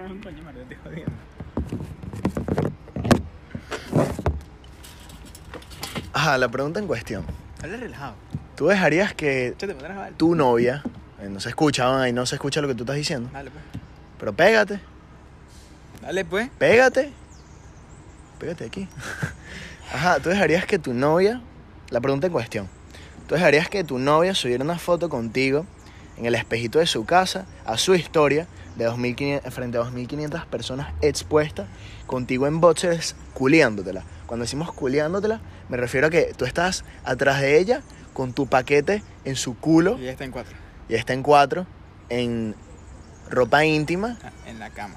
un coño, Mario, te jodiendo. Ajá, la pregunta en cuestión. Habla relajado. ¿Tú dejarías que te pondrás tu novia, eh, no se escucha, ahí no se escucha lo que tú estás diciendo, Dale, pues. pero pégate, Dale, pues. pégate, pégate aquí. Ajá, tú dejarías que tu novia, la pregunta en cuestión, tú dejarías que tu novia subiera una foto contigo en el espejito de su casa a su historia de 2500, frente a 2.500 personas expuestas contigo en boxers culiándotela. Cuando decimos culiándotela, me refiero a que tú estás atrás de ella con tu paquete en su culo Y está en cuatro. y está en cuatro en ropa íntima. Ah, En la cama.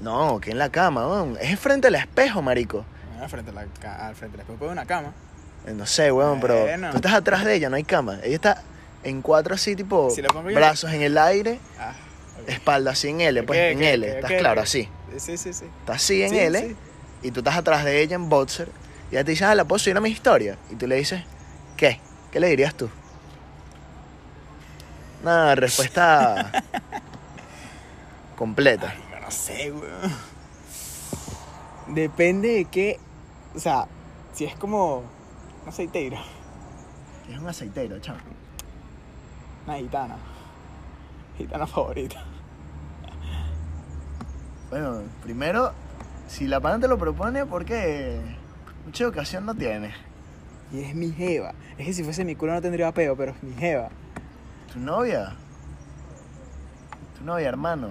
No, que en la cama, weón. es frente al espejo, marico. Bueno, frente al espejo de una cama. Eh, No sé, weón, pero tú estás atrás de ella, no hay cama. Ella está en cuatro así, tipo Si brazos en el aire, Ah, espalda así en L, pues en L, estás claro, así. Sí, sí, sí. Está así en Sí, L sí. y tú estás atrás de ella en boxer y ella te dice, ah, ¿la puedo subir a mi historia? Y tú le dices, ¿qué? ¿Qué le dirías tú? Nada, respuesta completa. Ay, no sé, weón. Depende de qué. O sea, si es como. Un aceiteiro. Es un aceitero, chamo. Una gitana. Gitana favorita. Bueno, primero, si la pana te lo propone, porque mucha ocasión no tiene. Y es mi jeva. Es que si fuese mi culo no tendría peo, pero es mi jeva. ¿Tu novia? ¿Tu novia, hermano?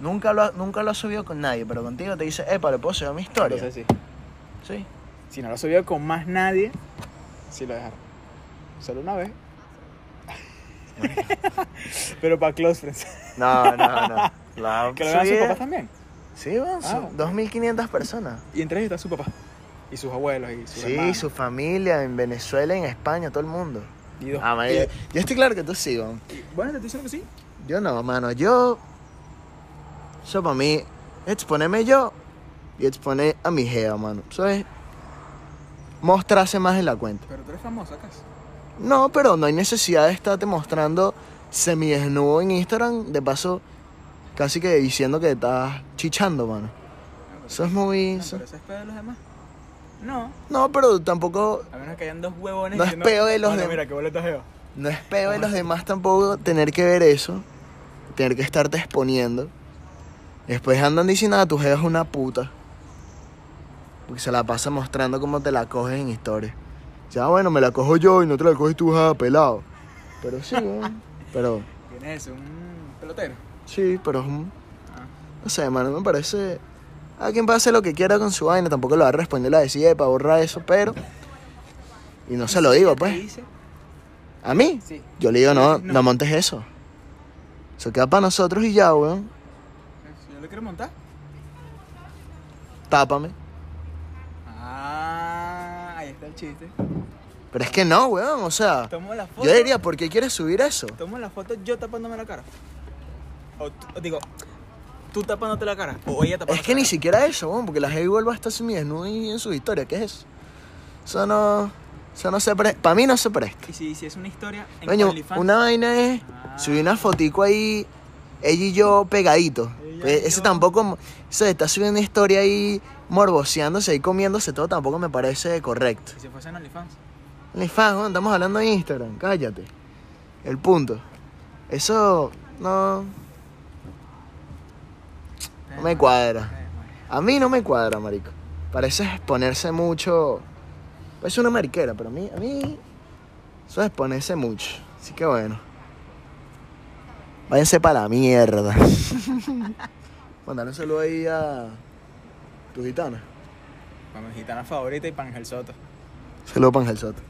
Nunca lo, ha, nunca lo ha subido con nadie, pero contigo te dice, epa, ¿le puedo subir mi historia? Entonces sí. Sí. Si no lo subió con más nadie, sí lo dejaron. Solo una vez. pero para close friends. No, no, no. La que lo vean sus papás también. Sí, bueno, Ah. son 2.500 personas. Y entre ellos está su papá. Y sus abuelos y sus Sí, hermanos. su familia en Venezuela, en España, todo el mundo. Y dos- Ah, man, y- yo, yo estoy claro que tú sí, y- bueno, te estoy diciendo que sí. Yo no, mano. Yo. Eso para mí. Exponerme yo y exponer a mi jeva, mano. Eso es. Mostrarse más en la cuenta. Pero tú eres famoso, ¿acaso? No, pero no hay necesidad de estarte mostrando semidesnudo en Instagram. De paso, casi que diciendo que estás chichando, mano. Eso es muy. No, eso- pero eso es pedo de los demás. No, No, pero tampoco. a menos que hayan dos huevones No es peo de los "Mano, dem- mira, qué boleta jeva. No es peo de los demás tampoco tener que ver eso. Tener que estarte exponiendo. Después andan diciendo, ah, tu jeva es una puta. Porque se la pasa mostrando cómo te la coges en historia. Ya, bueno, me la cojo yo y no te la coges tú, ja, pelado. Pero sí, weón. Pero, ¿Quién es ese? ¿Un pelotero? sí, pero es un... Ah. No sé, mano, me parece... A quien hacer lo que quiera con su vaina. Tampoco lo va a responder la decía para borrar eso, pero... Y no se lo ¿Y si digo, pues. dice? ¿A mí? Sí. Yo le digo, no, No. no montes eso. Eso queda para nosotros y ya, weón. ¿Yo lo quiero montar? Tápame. Ah, el chiste. Pero es que no, weón. O sea, Tomo la foto. yo diría, ¿por qué quieres subir eso? Tomo la foto yo tapándome la cara. O, digo, tú tapándote la cara. O ella tapándote Es que la ni cara. siquiera eso, weón. Porque la Heavy vuelve a estar semidesnuda y en su historia. ¿Qué es eso? Eso no. Eso no se presta. Para mí no se presta. Y si, si es una historia en Coño, una vaina es Ah. subir una fotico ahí, ella y yo pegaditos. Pues ese tampoco, eso de estar subiendo una historia ahí morboseándose y comiéndose todo tampoco me parece correcto. Y si fuese en OnlyFans. OnlyFans, estamos hablando de Instagram, cállate. El punto. Eso no, no me cuadra. A mí no me cuadra, marico. Parece exponerse mucho. Parece una mariquera, pero a mí, a mí. Eso es exponerse mucho. Así que bueno. Váyanse para la mierda. Mandar un saludo ahí a tu gitana. Con mi gitana favorita y Pangel Soto. Saludo para Ángel Soto.